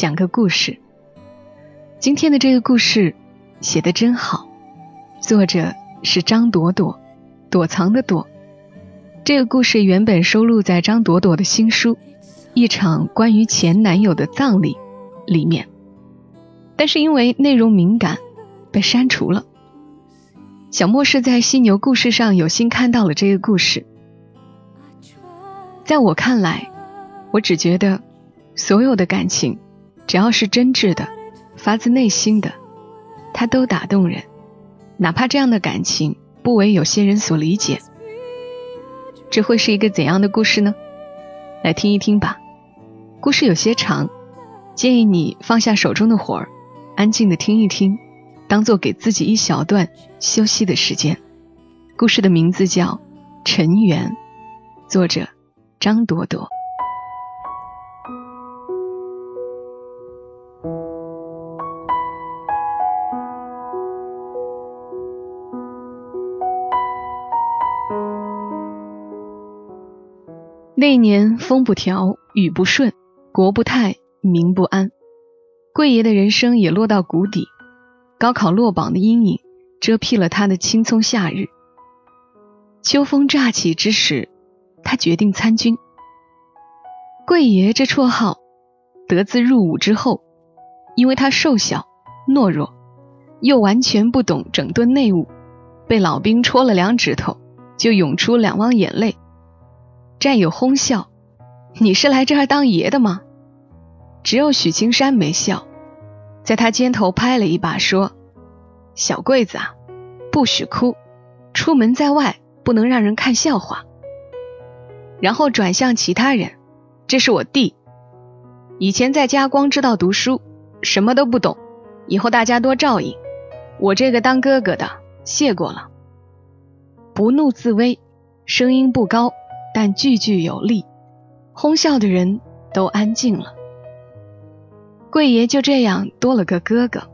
讲个故事。今天的这个故事写的真好，作者是张朵朵，躲藏的躲。这个故事原本收录在张朵朵的新书《一场关于前男友的葬礼》里面，但是因为内容敏感，被删除了。小莫是在犀牛故事上有幸看到了这个故事。在我看来，我只觉得所有的感情，只要是真挚的、发自内心的，它都打动人，哪怕这样的感情不为有些人所理解。这会是一个怎样的故事呢？来听一听吧。故事有些长，建议你放下手中的活儿，安静的听一听。当做给自己一小段休息的时间。故事的名字叫《尘缘》，作者张朵朵。那年风不调，雨不顺，国不泰，民不安，贵爷的人生也落到谷底。高考落榜的阴影遮蔽了他的青葱夏日。秋风乍起之时，他决定参军。贵爷这绰号得自入伍之后，因为他瘦小懦弱，又完全不懂整顿内务，被老兵戳了两指头，就涌出两汪眼泪。战友哄笑：“你是来这儿当爷的吗？”只有许青山没笑。在他肩头拍了一把，说：“小桂子啊，不许哭，出门在外不能让人看笑话。”然后转向其他人：“这是我弟，以前在家光知道读书，什么都不懂，以后大家多照应。我这个当哥哥的，谢过了。”不怒自威，声音不高，但句句有力，哄笑的人都安静了。贵爷就这样多了个哥哥，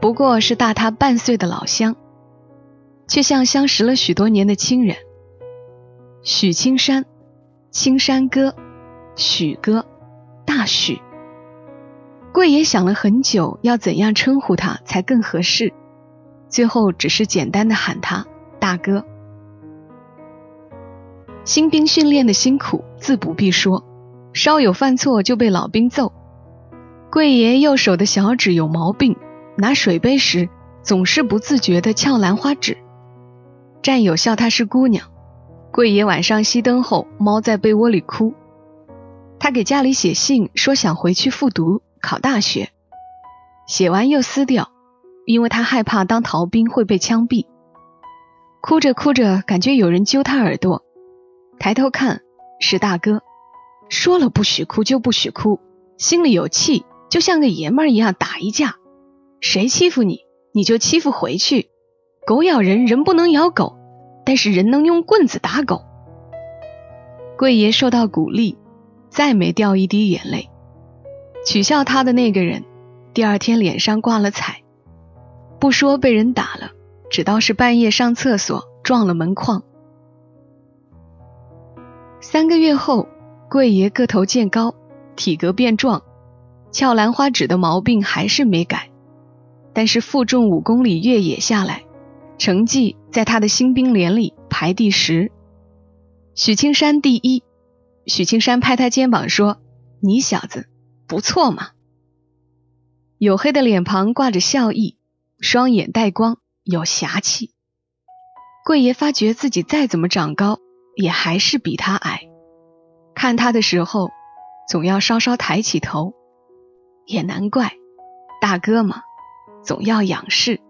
不过是大他半岁的老乡，却像相识了许多年的亲人。许青山，青山哥，许哥，大许。贵爷想了很久，要怎样称呼他才更合适，最后只是简单的喊他大哥。新兵训练的辛苦自不必说，稍有犯错就被老兵揍。贵爷右手的小指有毛病，拿水杯时总是不自觉地翘兰花指。战友笑她是姑娘。贵爷晚上熄灯后，猫在被窝里哭。他给家里写信说想回去复读考大学，写完又撕掉，因为他害怕当逃兵会被枪毙。哭着哭着，感觉有人揪他耳朵，抬头看是大哥，说了不许哭就不许哭，心里有气。就像个爷们儿一样打一架，谁欺负你，你就欺负回去。狗咬人，人不能咬狗，但是人能用棍子打狗。贵爷受到鼓励，再没掉一滴眼泪。取笑他的那个人，第二天脸上挂了彩，不说被人打了，只道是半夜上厕所撞了门框。三个月后，贵爷个头渐高，体格变壮。翘兰花指的毛病还是没改，但是负重五公里越野下来，成绩在他的新兵连里排第十。许青山第一。许青山拍他肩膀说：“你小子不错嘛。”黝黑的脸庞挂着笑意，双眼带光，有侠气。贵爷发觉自己再怎么长高，也还是比他矮。看他的时候，总要稍稍抬起头。也难怪，大哥嘛，总要仰视。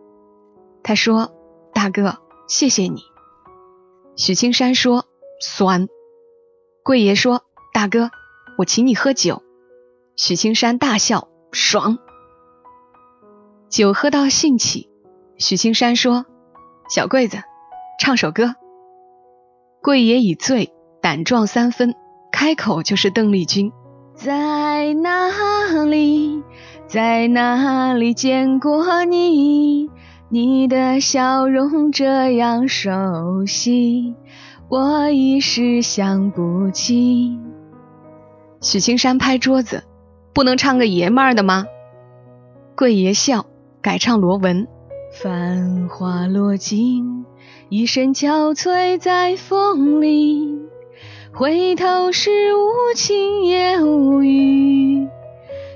他说：“大哥，谢谢你。”许青山说：“酸。”贵爷说：“大哥，我请你喝酒。”许青山大笑：“爽。酒喝到兴起，许青山说：“小桂子，唱首歌。”贵爷已醉，胆壮三分，开口就是邓丽君：“在哪里，在哪里见过你？你的笑容这样熟悉，我一时想不起。”许青山拍桌子：“不能唱个爷们儿的吗？”贵爷笑，改唱罗文：“繁花落尽。”一身憔悴在风里，回头是无情也无语。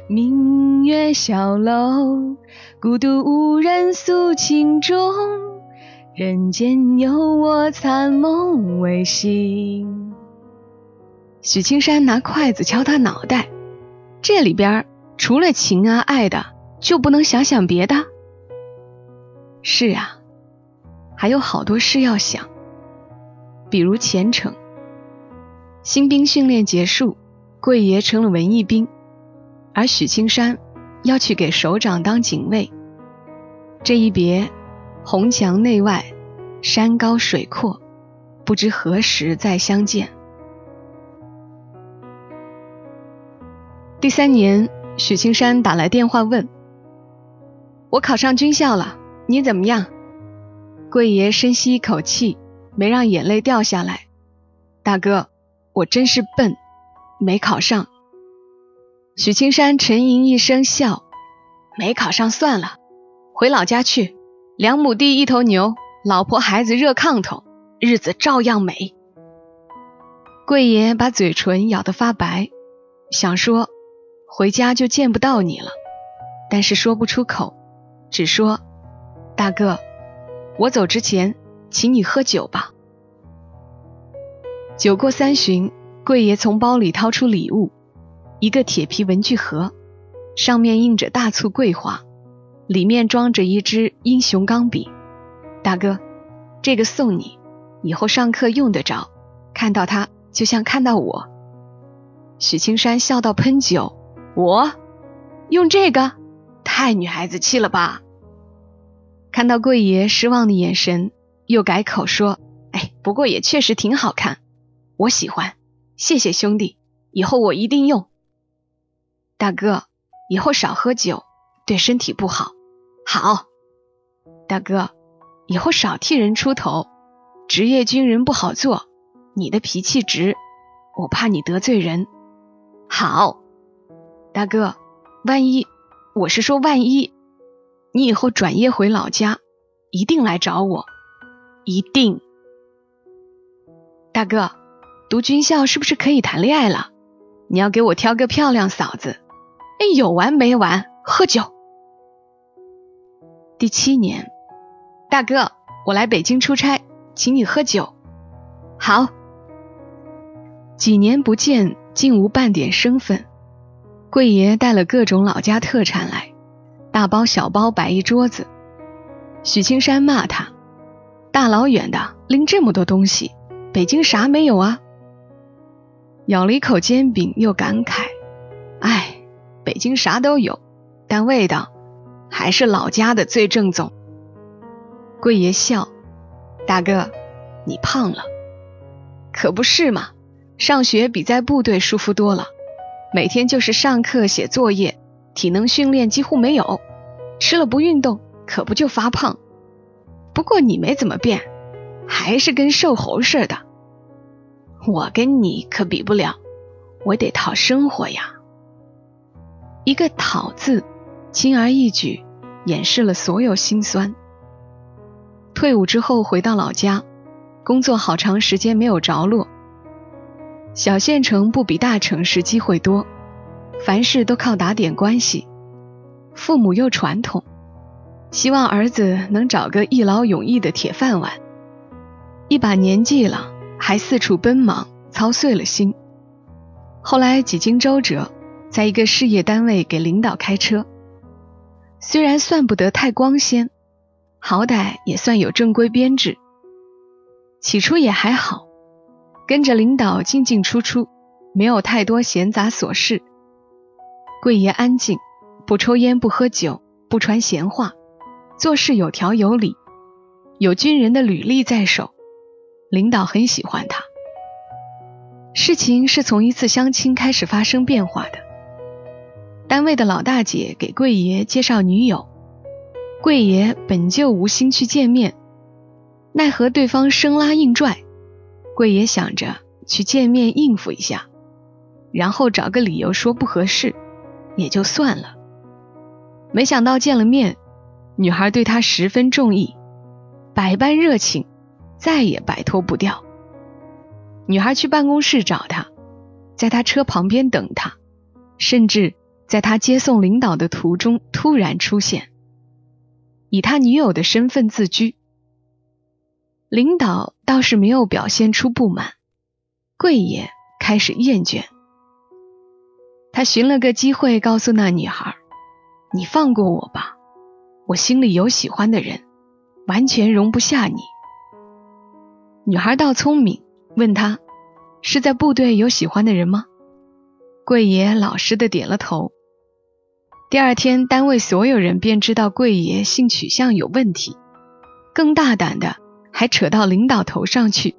明月小楼，孤独无人诉情衷。人间有我残梦未醒。许青山拿筷子敲他脑袋，这里边除了情啊爱的，就不能想想别的？是啊。还有好多事要想，比如前程。新兵训练结束，贵爷成了文艺兵，而许青山要去给首长当警卫。这一别，红墙内外，山高水阔，不知何时再相见。第三年，许青山打来电话问：“我考上军校了，你怎么样？”贵爷深吸一口气，没让眼泪掉下来。大哥，我真是笨，没考上。许青山沉吟一声，笑：“没考上算了，回老家去，两亩地一头牛，老婆孩子热炕头，日子照样美。”贵爷把嘴唇咬得发白，想说回家就见不到你了，但是说不出口，只说：“大哥。”我走之前，请你喝酒吧。酒过三巡，贵爷从包里掏出礼物，一个铁皮文具盒，上面印着“大簇桂花”，里面装着一支英雄钢笔。大哥，这个送你，以后上课用得着，看到它就像看到我。许青山笑到喷酒，我用这个，太女孩子气了吧？看到贵爷失望的眼神，又改口说：“哎，不过也确实挺好看，我喜欢。谢谢兄弟，以后我一定用。大哥，以后少喝酒，对身体不好。好，大哥，以后少替人出头，职业军人不好做。你的脾气直，我怕你得罪人。好，大哥，万一，我是说万一。”你以后转业回老家，一定来找我，一定。大哥，读军校是不是可以谈恋爱了？你要给我挑个漂亮嫂子。哎，有完没完？喝酒。第七年，大哥，我来北京出差，请你喝酒。好。几年不见，竟无半点生分。贵爷带了各种老家特产来。大包小包摆一桌子，许青山骂他：“大老远的拎这么多东西，北京啥没有啊？”咬了一口煎饼，又感慨：“哎，北京啥都有，但味道还是老家的最正宗。”贵爷笑：“大哥，你胖了，可不是嘛？上学比在部队舒服多了，每天就是上课写作业。”体能训练几乎没有，吃了不运动可不就发胖。不过你没怎么变，还是跟瘦猴似的。我跟你可比不了，我得讨生活呀。一个“讨”字，轻而易举掩饰了所有心酸。退伍之后回到老家，工作好长时间没有着落。小县城不比大城市机会多。凡事都靠打点关系，父母又传统，希望儿子能找个一劳永逸的铁饭碗。一把年纪了，还四处奔忙，操碎了心。后来几经周折，在一个事业单位给领导开车，虽然算不得太光鲜，好歹也算有正规编制。起初也还好，跟着领导进进出出，没有太多闲杂琐事。贵爷安静，不抽烟，不喝酒，不传闲话，做事有条有理，有军人的履历在手，领导很喜欢他。事情是从一次相亲开始发生变化的。单位的老大姐给贵爷介绍女友，贵爷本就无心去见面，奈何对方生拉硬拽，贵爷想着去见面应付一下，然后找个理由说不合适，也就算了。没想到见了面，女孩对他十分中意，百般热情，再也摆脱不掉。女孩去办公室找他，在他车旁边等他，甚至在他接送领导的途中突然出现，以他女友的身份自居。领导倒是没有表现出不满，贵也开始厌倦。他寻了个机会告诉那女孩：“你放过我吧，我心里有喜欢的人，完全容不下你。”女孩倒聪明。问他是在部队有喜欢的人吗？贵爷老实的点了头。第二天，单位所有人便知道贵爷性取向有问题，更大胆的还扯到领导头上去，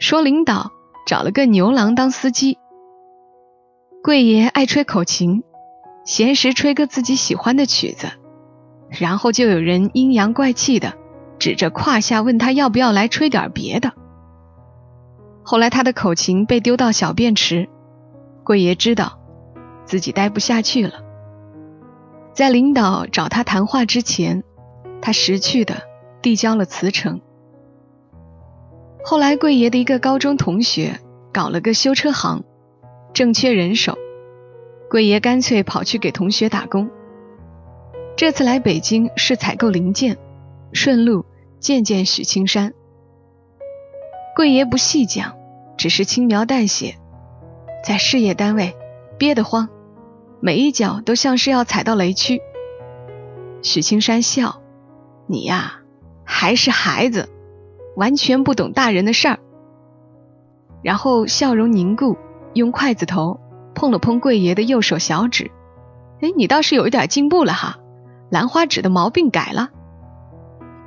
说领导找了个牛郎当司机。贵爷爱吹口琴，闲时吹个自己喜欢的曲子，然后就有人阴阳怪气的指着胯下问他要不要来吹点别的。后来他的口琴被丢到小便池，贵爷知道自己待不下去了。在领导找他谈话之前，他识趣的递交了辞呈。后来贵爷的一个高中同学搞了个修车行，正缺人手，贵爷干脆跑去给同学打工。这次来北京是采购零件，顺路见见许青山。贵爷不细讲。只是轻描淡写，在事业单位憋得慌，每一脚都像是要踩到雷区。许青山笑：“你呀，还是孩子，完全不懂大人的事儿。”然后笑容凝固，用筷子头碰了碰贵爷的右手小指：“哎，你倒是有一点进步了哈，兰花指的毛病改了。”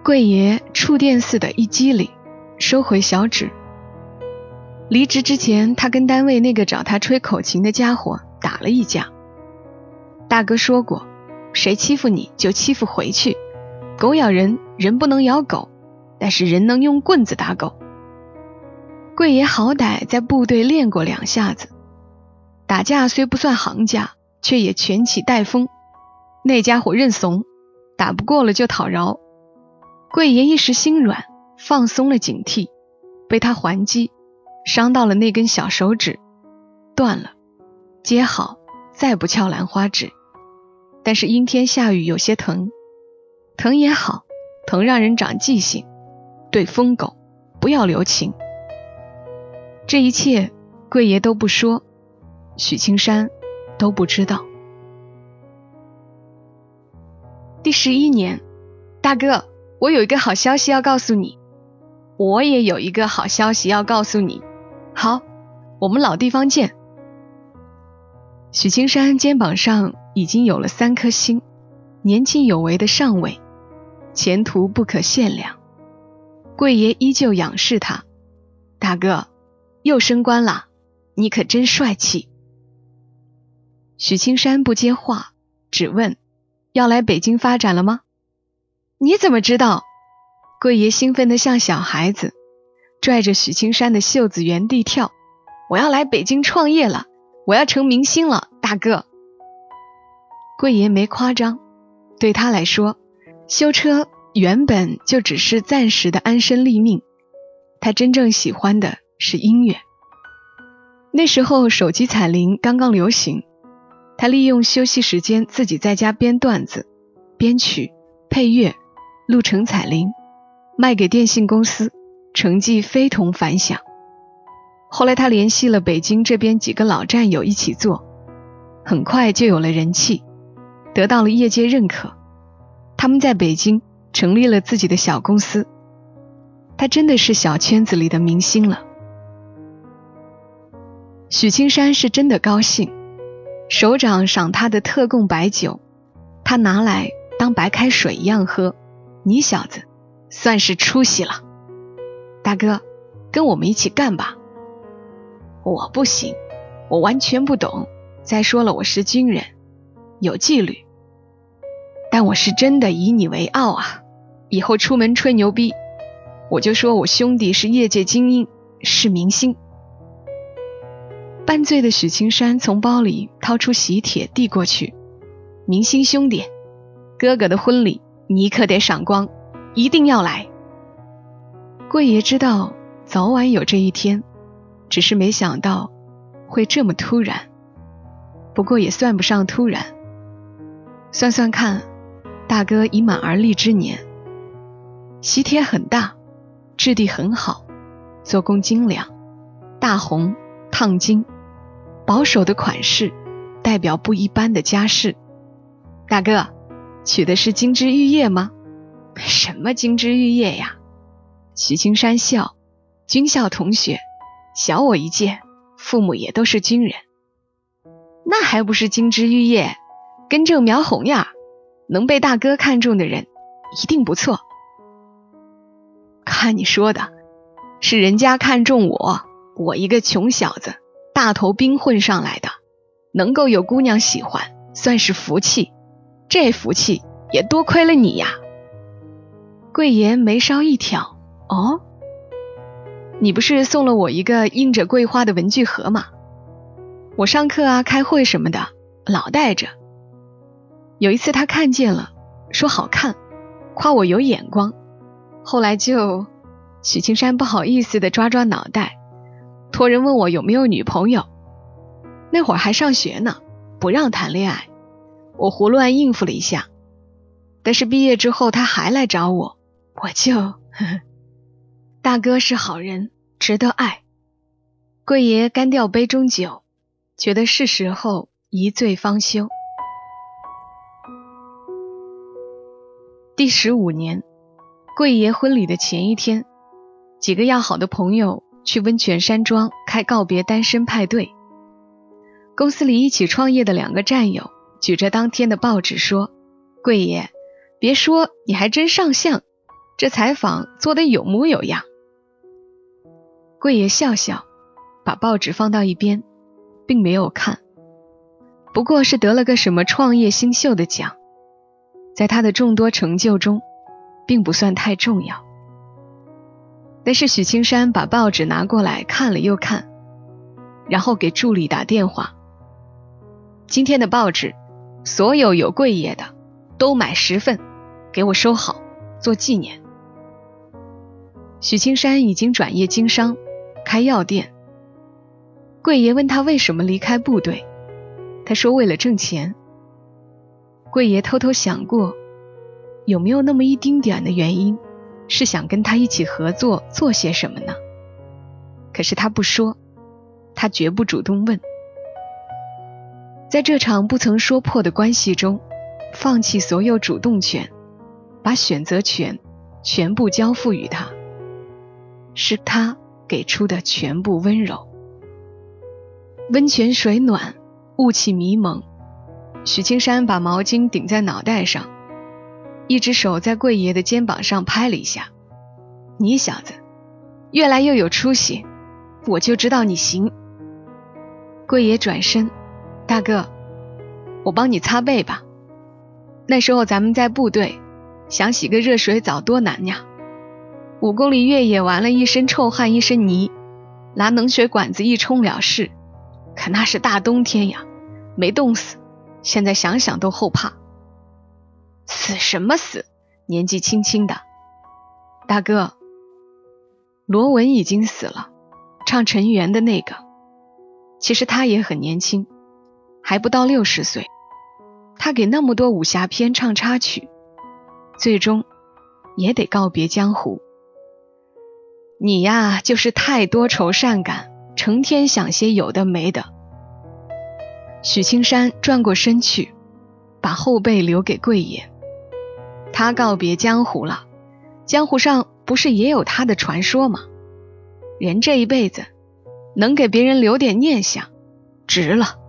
贵爷触电似的一激灵，收回小指。离职之前，他跟单位那个找他吹口琴的家伙打了一架。大哥说过，谁欺负你就欺负回去，狗咬人，人不能咬狗，但是人能用棍子打狗。贵爷好歹在部队练过两下子，打架虽不算行家，却也拳起带风。那家伙认怂，打不过了就讨饶。贵爷一时心软，放松了警惕，被他还击。伤到了那根小手指，断了，接好，再不翘兰花指。但是阴天下雨有些疼，疼也好，疼让人长记性。对疯狗，不要留情。这一切，贵爷都不说，许青山都不知道。第十一年，大哥，我有一个好消息要告诉你。我也有一个好消息要告诉你。好，我们老地方见。许青山肩膀上已经有了三颗星，年轻有为的上尉，前途不可限量。贵爷依旧仰视他，大哥又升官了，你可真帅气。许青山不接话，只问：要来北京发展了吗？你怎么知道？贵爷兴奋的像小孩子。拽着许青山的袖子原地跳，我要来北京创业了，我要成明星了，大哥。贵爷没夸张，对他来说，修车原本就只是暂时的安身立命，他真正喜欢的是音乐。那时候手机彩铃刚刚流行，他利用休息时间自己在家编段子、编曲、配乐，录成彩铃，卖给电信公司。成绩非同凡响。后来他联系了北京这边几个老战友一起做，很快就有了人气，得到了业界认可。他们在北京成立了自己的小公司。他真的是小圈子里的明星了。许青山是真的高兴，首长赏他的特供白酒他拿来当白开水一样喝。你小子算是出息了，大哥，跟我们一起干吧。我不行，我完全不懂。再说了，我是军人，有纪律。但我是真的以你为傲啊！以后出门吹牛逼，我就说我兄弟是业界精英，是明星。半醉的许青山从包里掏出喜帖递过去：“明星兄弟，哥哥的婚礼你可得赏光，一定要来。”贵爷知道早晚有这一天，只是没想到会这么突然。不过也算不上突然，算算看。大哥已满而立之年，喜帖很大，质地很好，做工精良，大红烫金，保守的款式，代表不一般的家世。大哥，娶的是金枝玉叶吗？什么金枝玉叶呀？许青山笑，军校同学，小我一届，父母也都是军人，那还不是金枝玉叶，根正苗红呀。能被大哥看中的人，一定不错。看你说的，是人家看中我，我一个穷小子，大头兵混上来的，能够有姑娘喜欢，算是福气。这福气也多亏了你呀。贵爷眉梢一挑，哦，你不是送了我一个印着桂花的文具盒吗？我上课啊、开会什么的，老带着。有一次他看见了，说好看，夸我有眼光。后来就，许青山不好意思的抓抓脑袋，托人问我有没有女朋友。那会儿还上学呢，不让谈恋爱，我胡乱应付了一下。但是毕业之后他还来找我，我就，呵 呵大哥是好人，值得爱。贵爷干掉杯中酒，觉得是时候一醉方休。第十五年，贵爷婚礼的前一天，几个要好的朋友去温泉山庄开告别单身派对。公司里一起创业的两个战友举着当天的报纸说：“贵爷，别说，你还真上相，这采访做得有模有样。”贵爷笑笑，把报纸放到一边，并没有看。不过是得了个什么创业新秀的奖。在他的众多成就中，并不算太重要。但是许青山把报纸拿过来看了又看，然后给助理打电话：“今天的报纸，所有有贵爷的都买十份，给我收好，做纪念。”许青山已经转业经商，开药店。贵爷问他为什么离开部队，他说为了挣钱。贵爷偷偷想过，有没有那么一丁点的原因，是想跟他一起合作做些什么呢？可是他不说，他绝不主动问。在这场不曾说破的关系中，放弃所有主动权，把选择权全部交付于他，是他给出的全部温柔。温泉水暖，雾气迷蒙。许青山把毛巾顶在脑袋上，一只手在贵爷的肩膀上拍了一下：“你小子越来越有出息，我就知道你行。”贵爷转身：“大哥，我帮你擦背吧。那时候咱们在部队，想洗个热水澡多难呀！五公里越野完了，一身臭汗一身泥，拿冷水管子一冲了事。可那是大冬天呀，没冻死。”现在想想都后怕，死什么死？年纪轻轻的，大哥，罗文已经死了，唱陈圆的那个。其实他也很年轻，还不到六十岁。他给那么多武侠片唱插曲，最终也得告别江湖。你呀，就是太多愁善感，成天想些有的没的。许青山转过身去，把后背留给贵爷。他告别江湖了，江湖上不是也有他的传说吗？人这一辈子，能给别人留点念想，值了。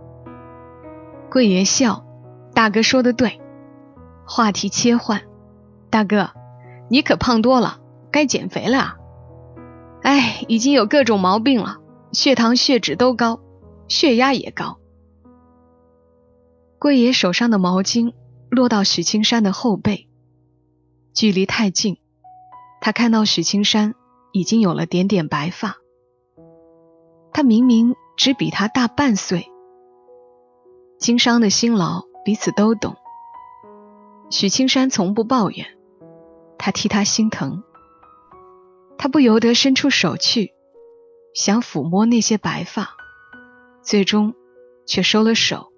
贵爷笑，大哥说的对，话题切换：“大哥，你可胖多了，该减肥了。哎，已经有各种毛病了，血糖、血脂都高，血压也高。”桂爷手上的毛巾落到许青山的后背，距离太近，他看到许青山已经有了点点白发。他明明只比他大半岁，经商的辛劳彼此都懂。许青山从不抱怨，他替他心疼。他不由得伸出手去，想抚摸那些白发，最终却收了手。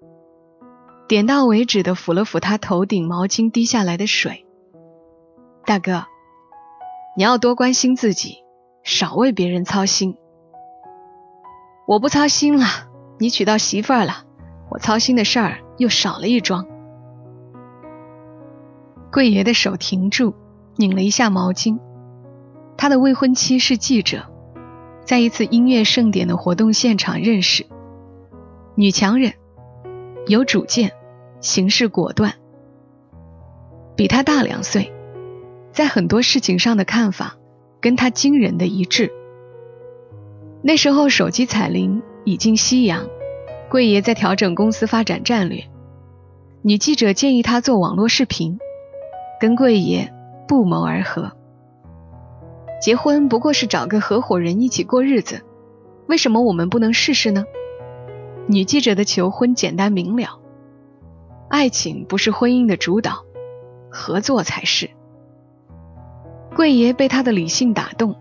点到为止的抚了抚他头顶毛巾滴下来的水。大哥，你要多关心自己，少为别人操心。我不操心了，你娶到媳妇儿了，我操心的事儿又少了一桩。桂爷的手停住，拧了一下毛巾。他的未婚妻是记者，在一次音乐盛典的活动现场认识，女强人，有主见。行事果断，比他大两岁，在很多事情上的看法跟他惊人的一致。那时候手机彩铃已经夕阳，贵爷在调整公司发展战略。女记者建议他做网络视频，跟贵爷不谋而合。结婚不过是找个合伙人一起过日子，为什么我们不能试试呢？女记者的求婚简单明了。爱情不是婚姻的主导，合作才是。贵爷被他的理性打动，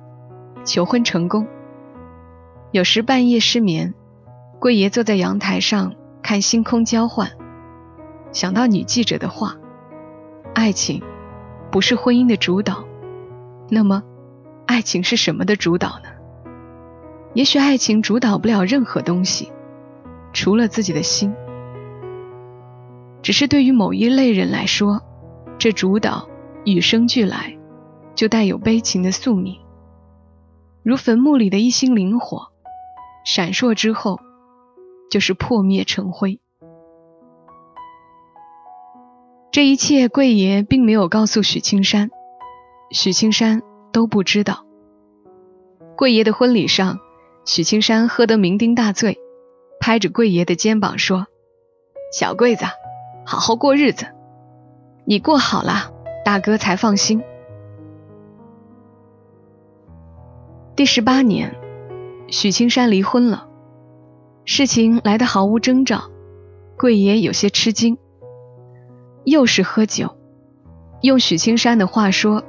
求婚成功。有时半夜失眠，贵爷坐在阳台上看星空交换，想到女记者的话：爱情不是婚姻的主导，那么爱情是什么的主导呢？也许爱情主导不了任何东西，除了自己的心。只是对于某一类人来说，这主导与生俱来，就带有悲情的宿命，如坟墓里的一星灵火，闪烁之后就是破灭成灰。这一切，贵爷并没有告诉许青山，许青山都不知道。贵爷的婚礼上，许青山喝得酩酊大醉，拍着贵爷的肩膀说：“小贵子。”好好过日子，你过好了，大哥才放心。第十八年，许青山离婚了，事情来得毫无征兆，贵爷有些吃惊。又是喝酒，用许青山的话说，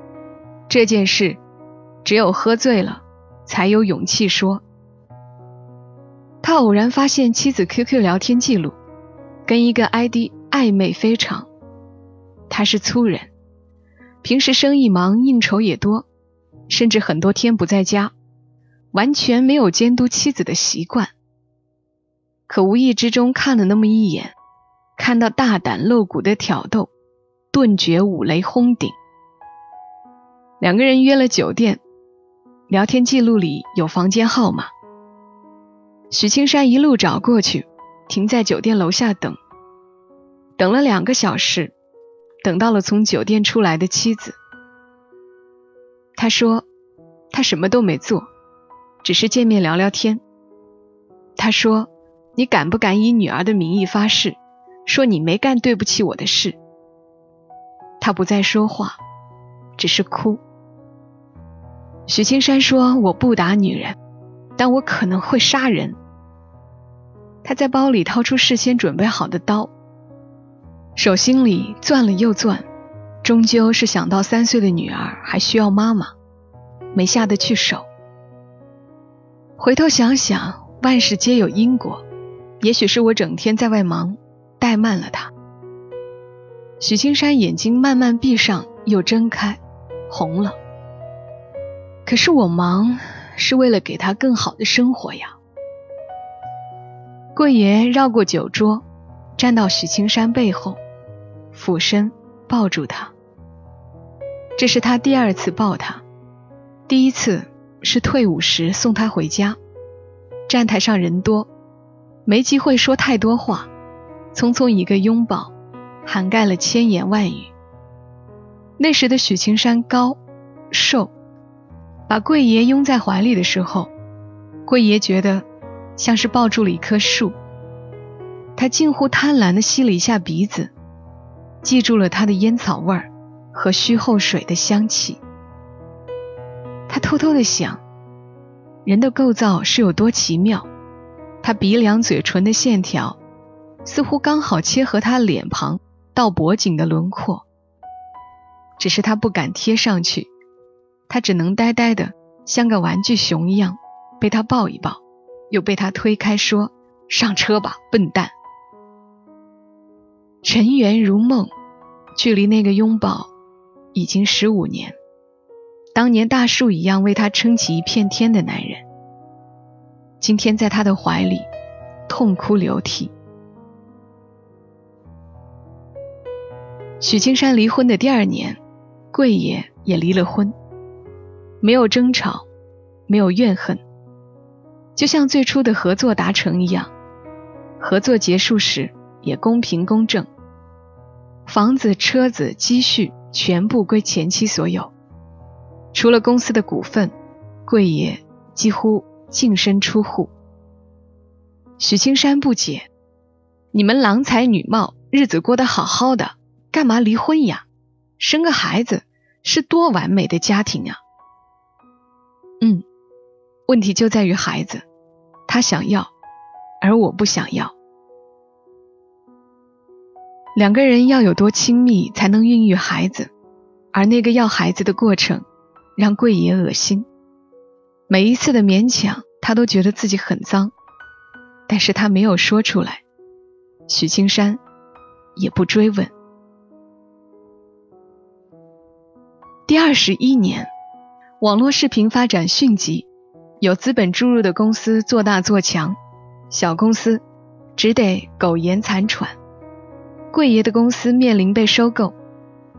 这件事只有喝醉了才有勇气说。他偶然发现妻子 QQ 聊天记录，跟一个 ID。暧昧非常，他是粗人，平时生意忙，应酬也多，甚至很多天不在家，完全没有监督妻子的习惯。可无意之中看了那么一眼，看到大胆露骨的挑逗，顿觉五雷轰顶。两个人约了酒店，聊天记录里有房间号码。许青山一路找过去，停在酒店楼下等。等了两个小时，等到了从酒店出来的妻子。他说：“他什么都没做，只是见面聊聊天。”他说：“你敢不敢以女儿的名义发誓，说你没干对不起我的事？”他不再说话，只是哭。许青山说：“我不打女人，但我可能会杀人。”他在包里掏出事先准备好的刀。手心里攥了又攥，终究是想到三岁的女儿还需要妈妈，没下得去手。回头想想，万事皆有因果，也许是我整天在外忙，怠慢了他。许青山眼睛慢慢闭上又睁开，红了。可是我忙是为了给他更好的生活呀。贵爷绕过酒桌，站到许青山背后。俯身抱住他，这是他第二次抱他，第一次是退伍时送他回家，站台上人多，没机会说太多话，匆匆一个拥抱，涵盖了千言万语。那时的许青山高、瘦，把桂爷拥在怀里的时候，桂爷觉得像是抱住了一棵树。他近乎贪婪地吸了一下鼻子，记住了他的烟草味儿和须后水的香气。他偷偷的想，人的构造是有多奇妙。他鼻梁、嘴唇的线条，似乎刚好切合他脸庞到脖颈的轮廓。只是他不敢贴上去，他只能呆呆的像个玩具熊一样，被他抱一抱，又被他推开，说：“上车吧，笨蛋。”尘缘如梦，距离那个拥抱已经十五年。当年大树一样为他撑起一片天的男人，今天在他的怀里痛哭流涕。许青山离婚的第二年，桂爷也离了婚，没有争吵，没有怨恨，就像最初的合作达成一样，合作结束时。也公平公正，房子、车子、积蓄全部归前妻所有，除了公司的股份，贵爷几乎净身出户。许青山不解：“你们郎才女貌，日子过得好好的，干嘛离婚呀？生个孩子是多完美的家庭啊！”嗯，问题就在于孩子，他想要，而我不想要。两个人要有多亲密才能孕育孩子，而那个要孩子的过程让桂爷恶心。每一次的勉强，他都觉得自己很脏，但是他没有说出来。许青山也不追问。第二十一年，网络视频发展迅疾，有资本注入的公司做大做强，小公司只得苟延残喘。贵爷的公司面临被收购，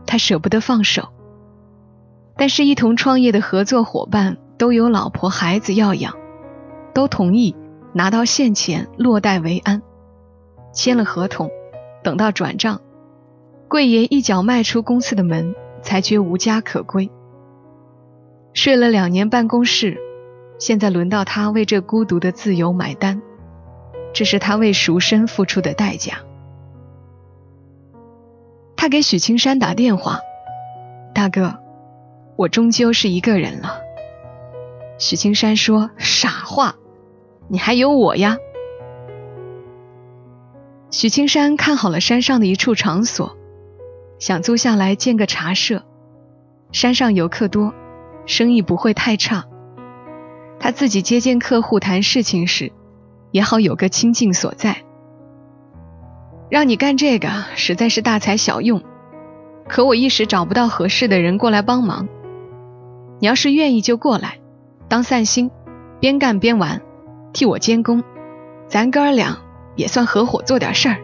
他舍不得放手。但是，一同创业的合作伙伴都有老婆孩子要养，都同意拿到现钱落袋为安。签了合同，等到转账，贵爷一脚迈出公司的门，才觉无家可归。睡了两年办公室，现在轮到他为这孤独的自由买单，这是他为赎身付出的代价。他给许青山打电话：“大哥，我终究是一个人了。”许青山说：“傻话，你还有我呀。”许青山看好了山上的一处场所，想租下来建个茶社。山上游客多，生意不会太差。他自己接见客户谈事情时，也好有个清静所在。让你干这个实在是大材小用，可我一时找不到合适的人过来帮忙。你要是愿意就过来，当散心，边干边玩，替我监工，咱哥儿俩也算合伙做点事儿。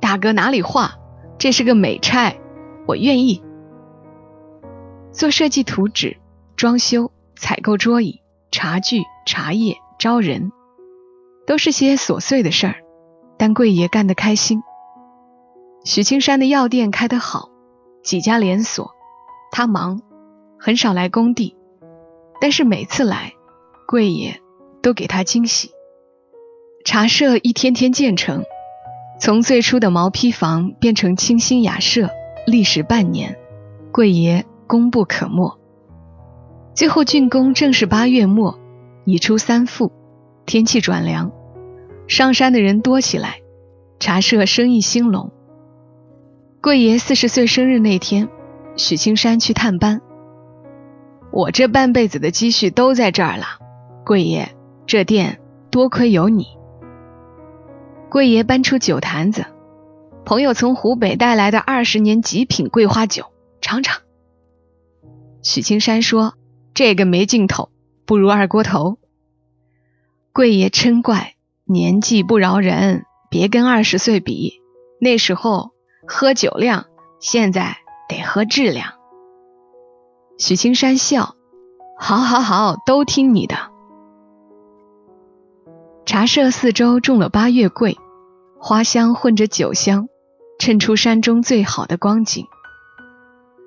大哥哪里话，这是个美差，我愿意。做设计图纸、装修、采购桌椅、茶具、茶叶、招人，都是些琐碎的事儿。但贵爷干得开心。许青山的药店开得好，几家连锁，他忙，很少来工地，但是每次来，贵爷都给他惊喜。茶社一天天建成，从最初的毛坯房变成清新雅舍，历时半年，贵爷功不可没。最后竣工正是八月末，已出三伏，天气转凉。上山的人多起来，茶社生意兴隆。贵爷四十岁生日那天，许青山去探班。我这半辈子的积蓄都在这儿了，贵爷，这店多亏有你。贵爷搬出酒坛子，朋友从湖北带来的二十年极品桂花酒，尝尝。许青山说：“这个没劲头，不如二锅头。”贵爷嗔怪。年纪不饶人，别跟二十岁比。那时候喝酒量，现在得喝质量。许青山笑：“好，好，好，都听你的。”茶社四周种了八月桂，花香混着酒香，衬出山中最好的光景。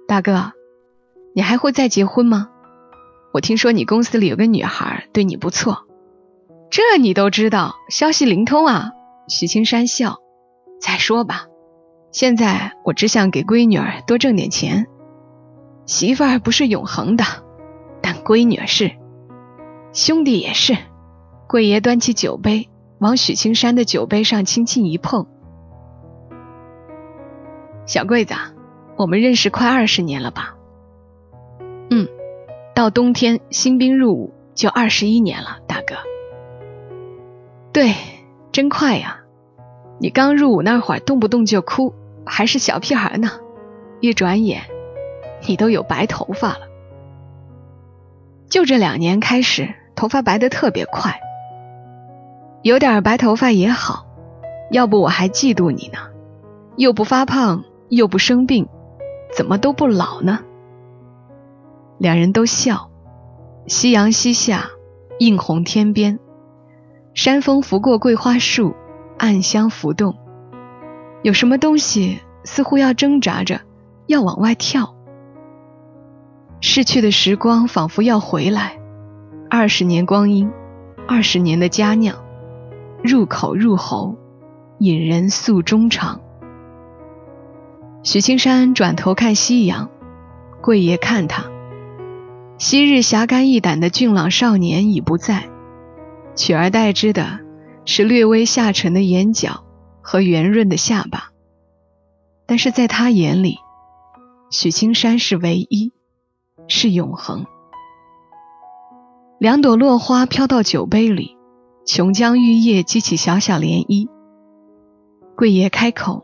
大哥，你还会再结婚吗？我听说你公司里有个女孩对你不错，这你都知道，消息灵通啊！许青山笑。再说吧，现在我只想给闺女儿多挣点钱。媳妇儿不是永恒的，但闺女是，兄弟也是。贵爷端起酒杯，往许青山的酒杯上轻轻一碰。小贵子，我们认识快二十年了吧？嗯。到冬天新兵入伍就二十一年了，大哥。对，真快呀！你刚入伍那会儿动不动就哭，还是小屁孩呢，一转眼你都有白头发了。就这两年开始，头发白的特别快。有点白头发也好，要不我还嫉妒你呢。又不发胖，又不生病，怎么都不老呢？两人都笑，夕阳西下，映红天边，山风拂过桂花树，暗香浮动。有什么东西似乎要挣扎着要往外跳。逝去的时光仿佛要回来，二十年光阴，二十年的佳酿，入口入喉，引人诉衷肠。许青山转头看夕阳，桂爷看他。昔日侠肝义胆的俊朗少年已不在，取而代之的是略微下沉的眼角和圆润的下巴。但是在他眼里，许青山是唯一，是永恒。两朵落花飘到酒杯里，琼浆玉液激起小小涟漪。贵爷开口：“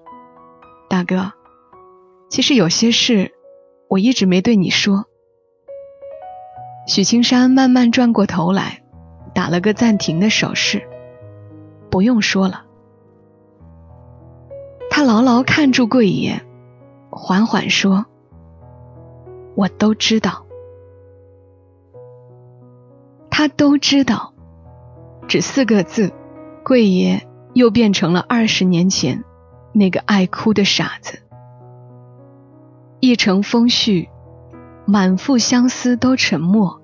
大哥，其实有些事我一直没对你说。”许青山慢慢转过头来，打了个暂停的手势。不用说了。他牢牢看住贵爷，缓缓说：“我都知道。”他都知道，只四个字，贵爷又变成了二十年前那个爱哭的傻子。一程风絮，满腹相思都沉默。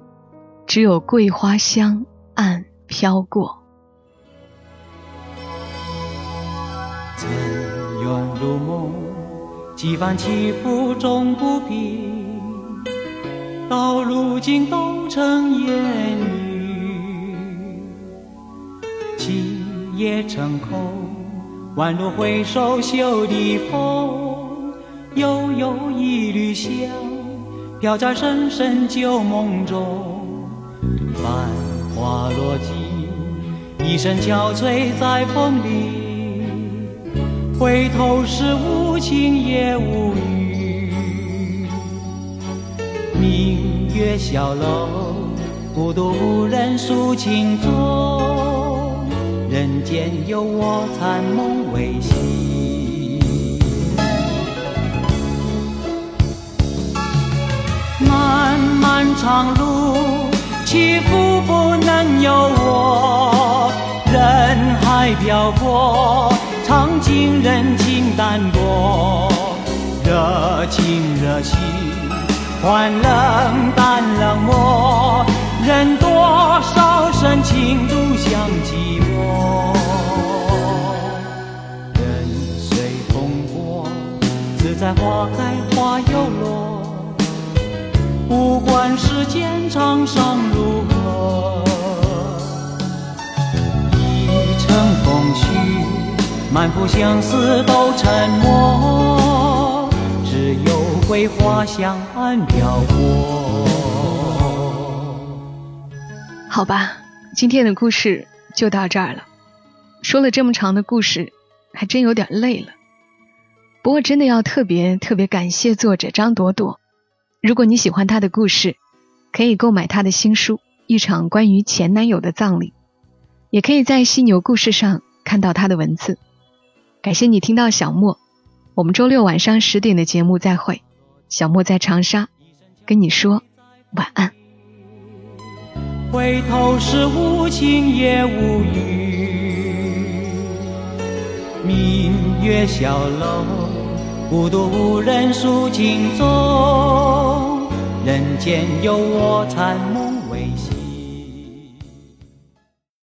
只有桂花香暗飘过。缘如梦，几番起伏终不平，到如今都成烟雨。情也成空，宛如回首袖的风，悠悠一缕香，飘在深深旧梦中。繁花落尽，一身憔悴在风里。回头是无情也无语。明月小楼，孤独无人诉情衷。人间有我残梦未醒。漫漫长路。起伏不能由我，人海漂泊，尝尽人情淡薄，热情热心换冷淡冷漠，人多少深情独向寂寞。人随风过，自在花开花又落。不管世间沧桑如何，满腹相思都沉默，只有桂花香暗飘过。好吧，今天的故事就到这儿了。说了这么长的故事，还真有点累了。不过真的要特别特别感谢作者张朵朵。如果你喜欢他的故事，可以购买他的新书《一场关于前男友的葬礼》，也可以在犀牛故事上看到他的文字。感谢你听到小莫，我们周六晚上十点的节目再会。小莫在长沙，跟你说晚安。回头是无情也无语，明月小楼。孤独无人诉情衷，人间有我残梦。